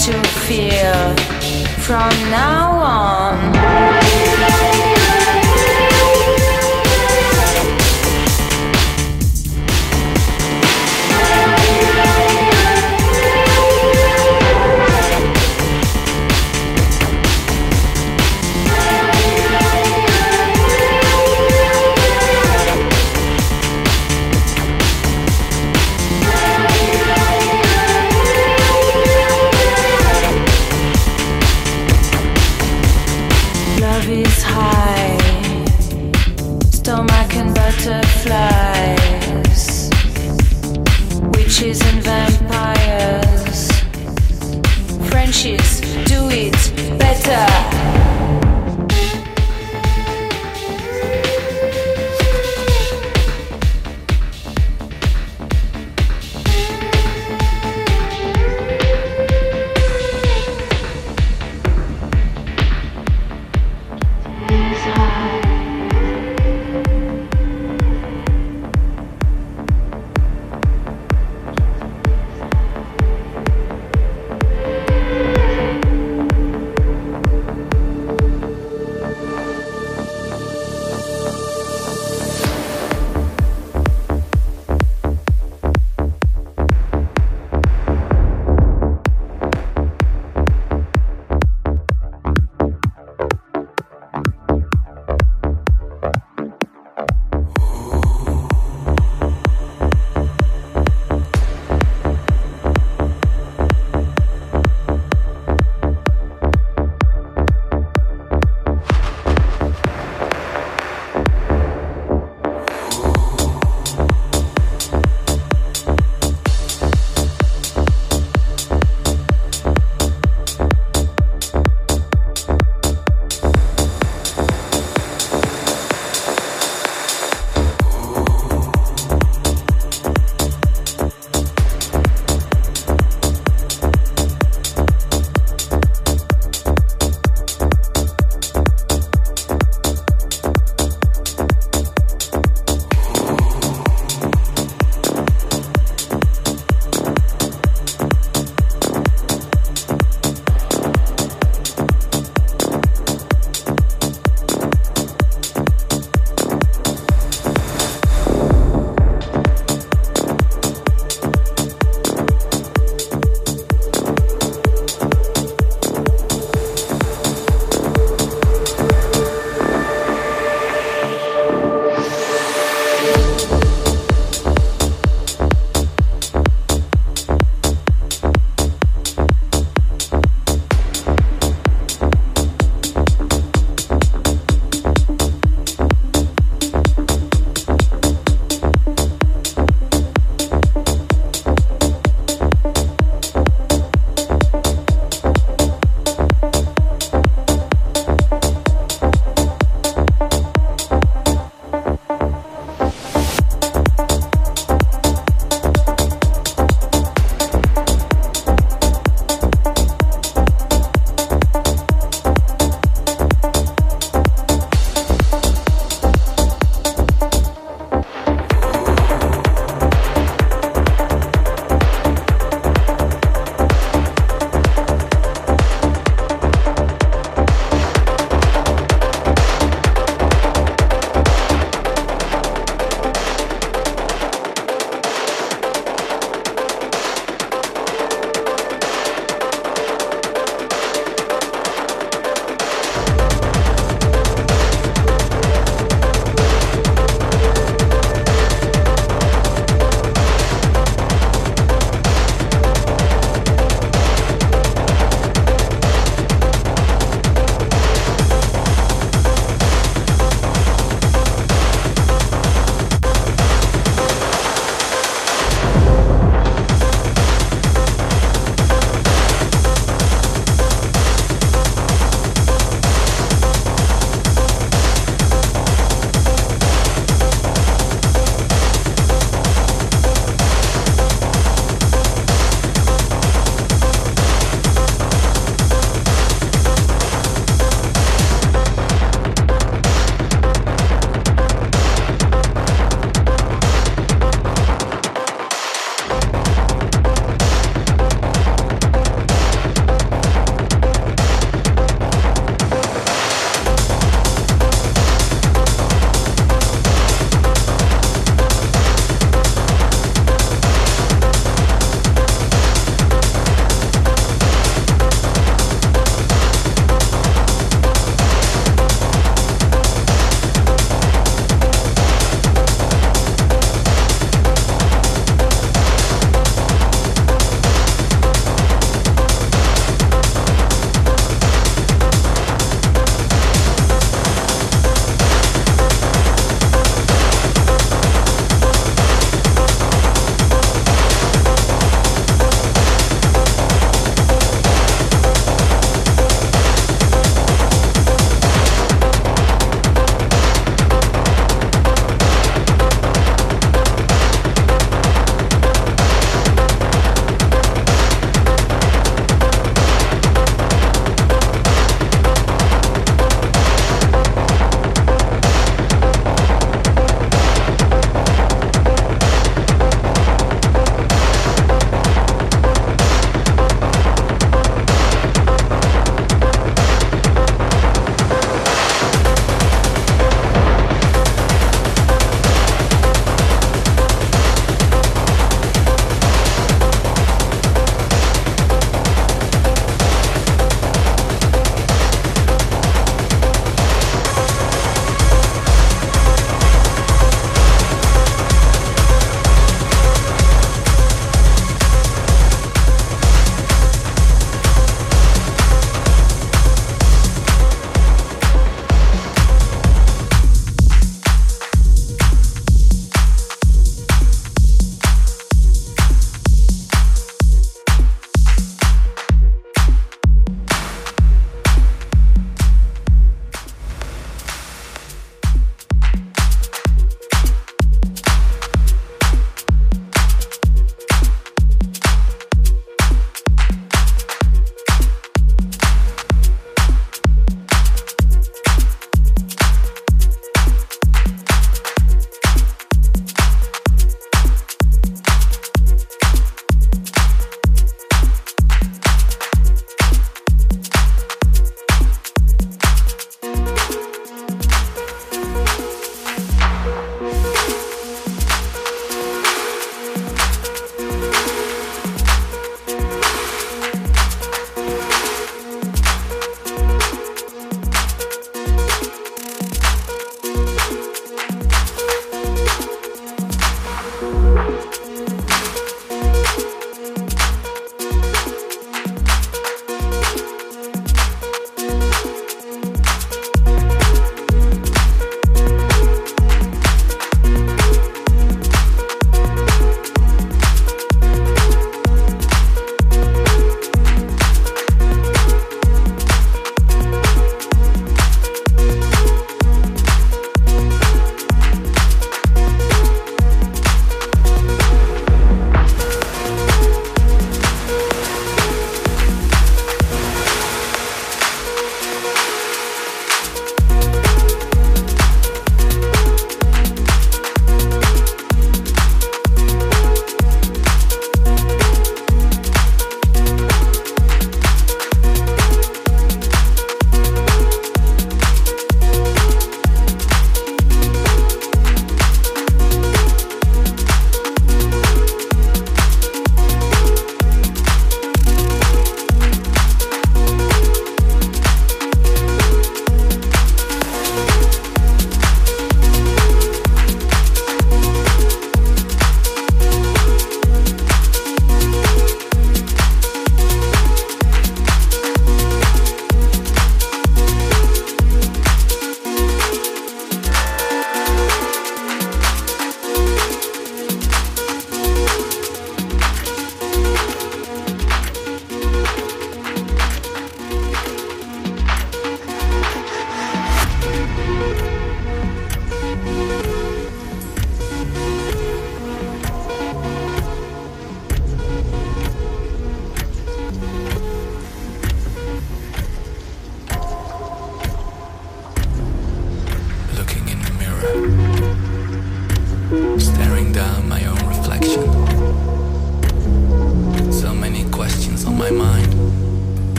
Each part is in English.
to feel from now on.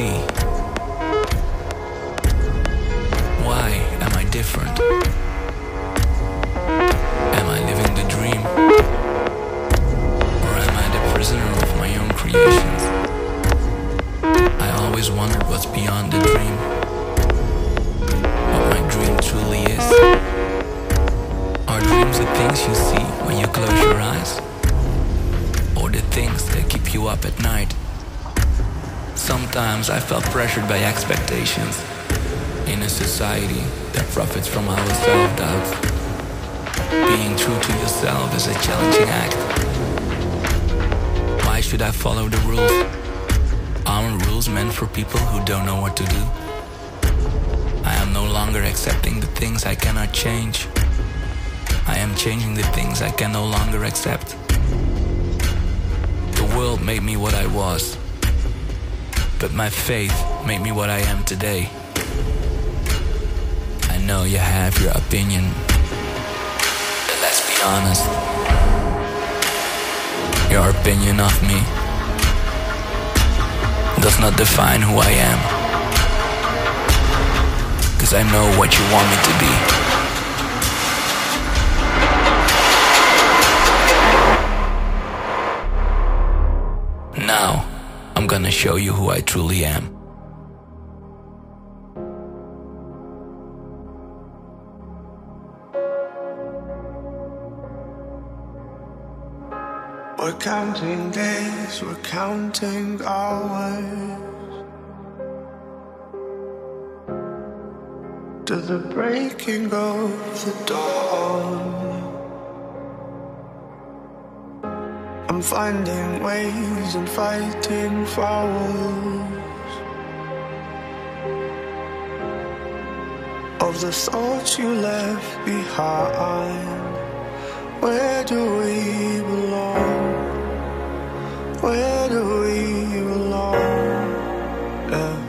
see. Profits from our self-doubt. Being true to yourself is a challenging act. Why should I follow the rules? Aren't rules meant for people who don't know what to do? I am no longer accepting the things I cannot change. I am changing the things I can no longer accept. The world made me what I was. But my faith made me what I am today. Know you have your opinion. But let's be honest. Your opinion of me does not define who I am. Cause I know what you want me to be. Now, I'm gonna show you who I truly am. Counting days, we're counting hours to the breaking of the dawn. I'm finding ways and fighting fouls of the thoughts you left behind. Where do we belong? Where do we belong? Yeah,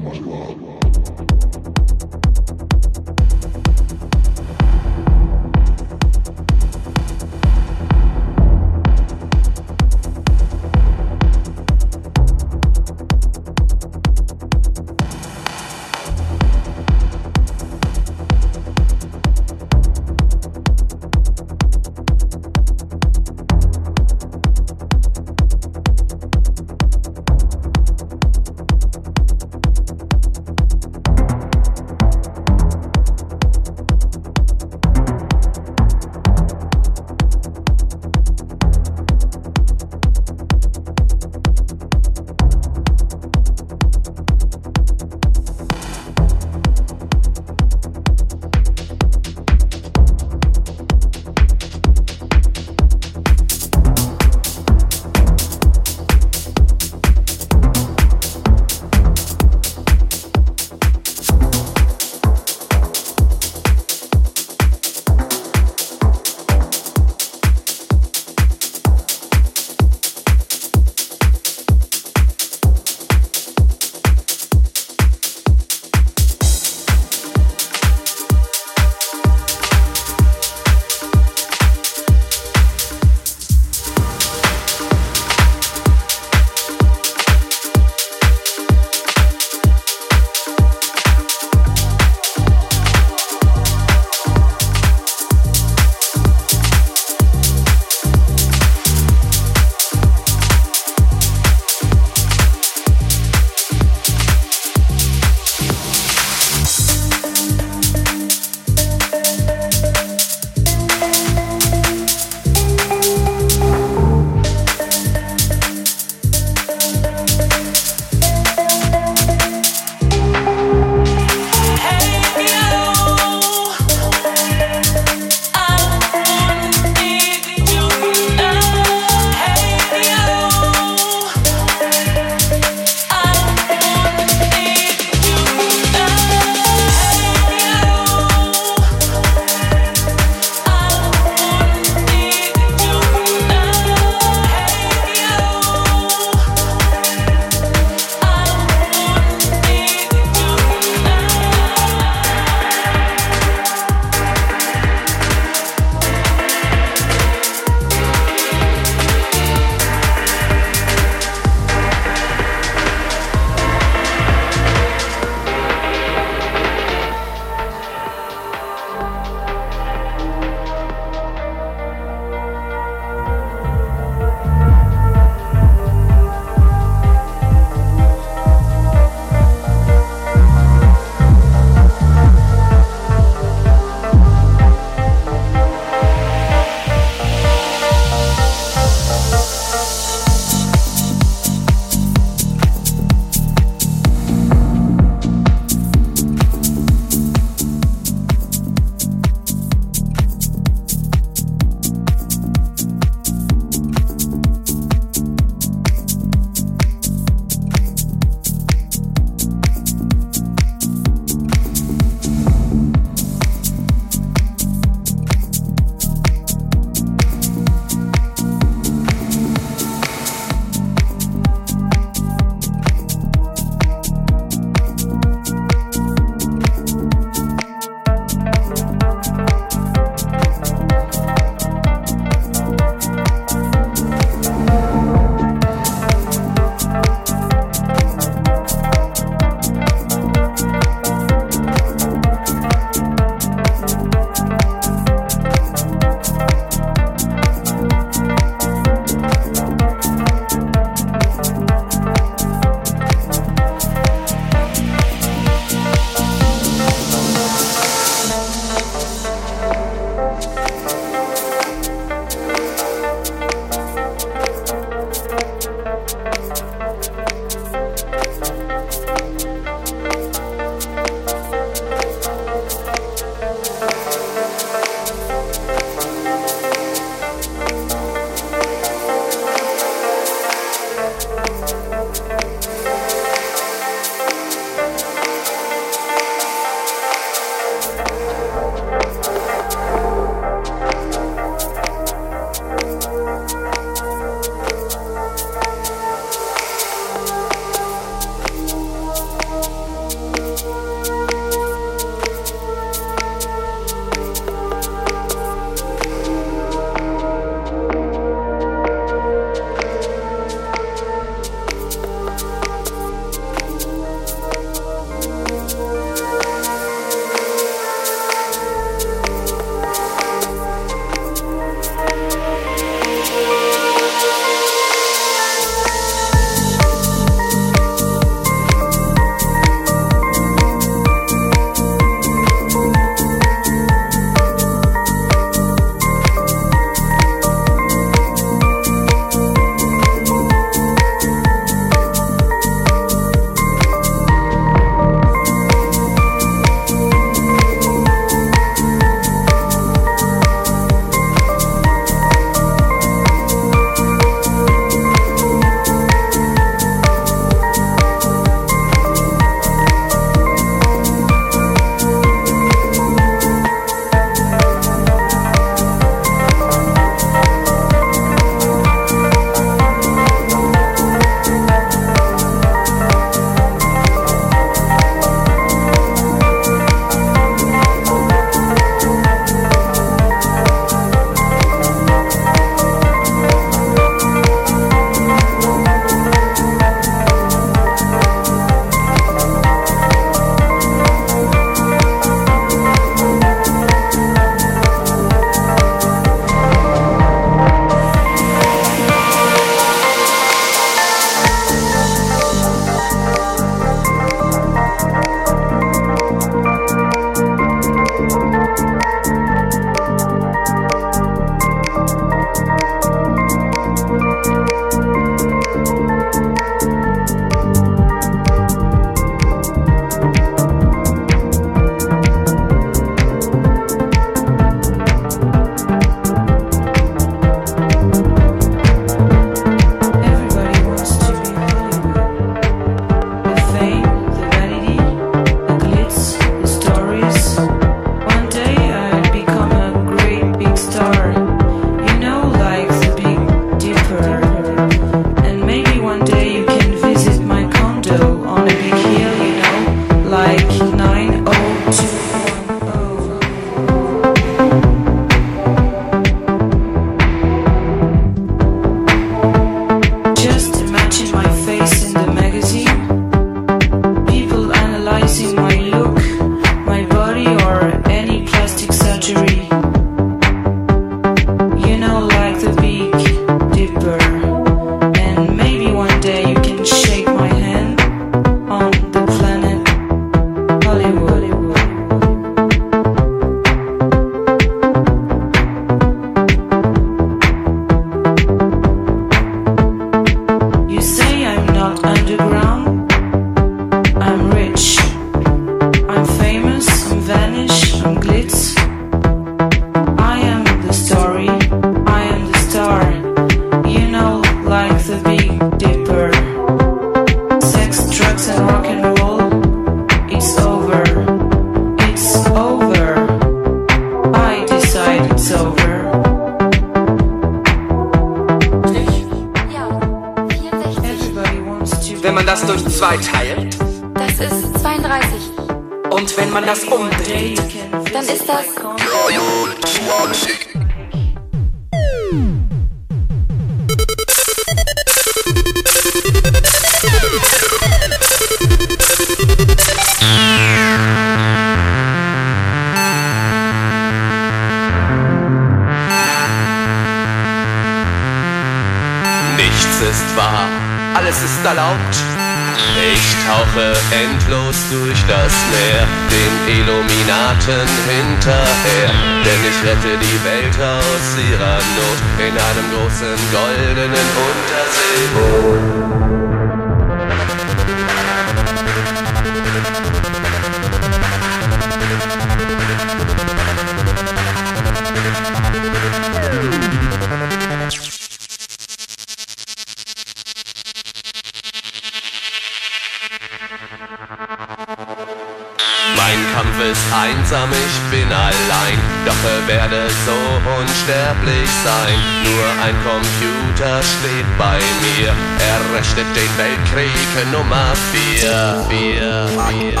einsam, ich bin allein, doch er werde so unsterblich sein. Nur ein Computer steht bei mir, er rechnet den Weltkrieg Nummer 4. 4, 4,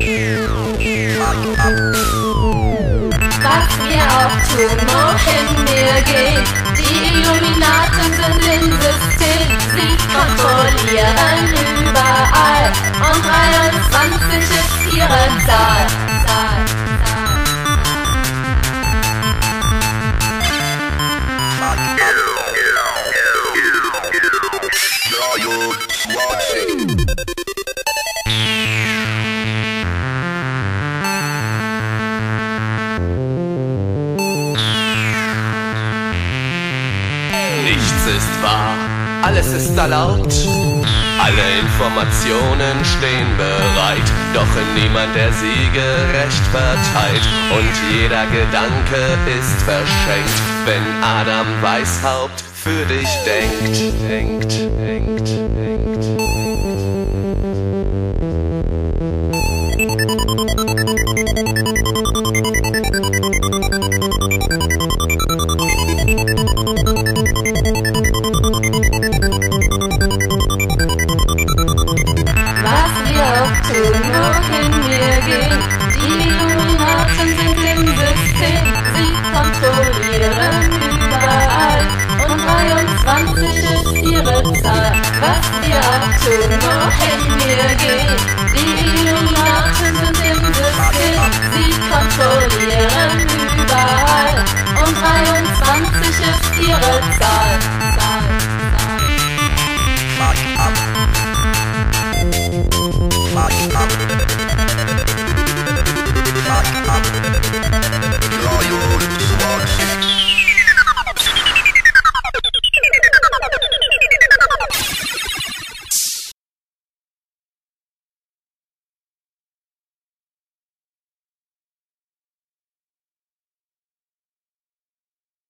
4, 4 was wir auch tun, wohin wir gehen. Die Illuminaten sind im System, sie kontrollieren überall. Und 23 ist ihren Saal. Nichts ist wahr, alles ist erlaubt. Alle Informationen stehen bereit doch niemand der Siege recht verteilt. Und jeder Gedanke ist verschenkt, wenn Adam Weishaupt für dich denkt. denkt, denkt, denkt. tun,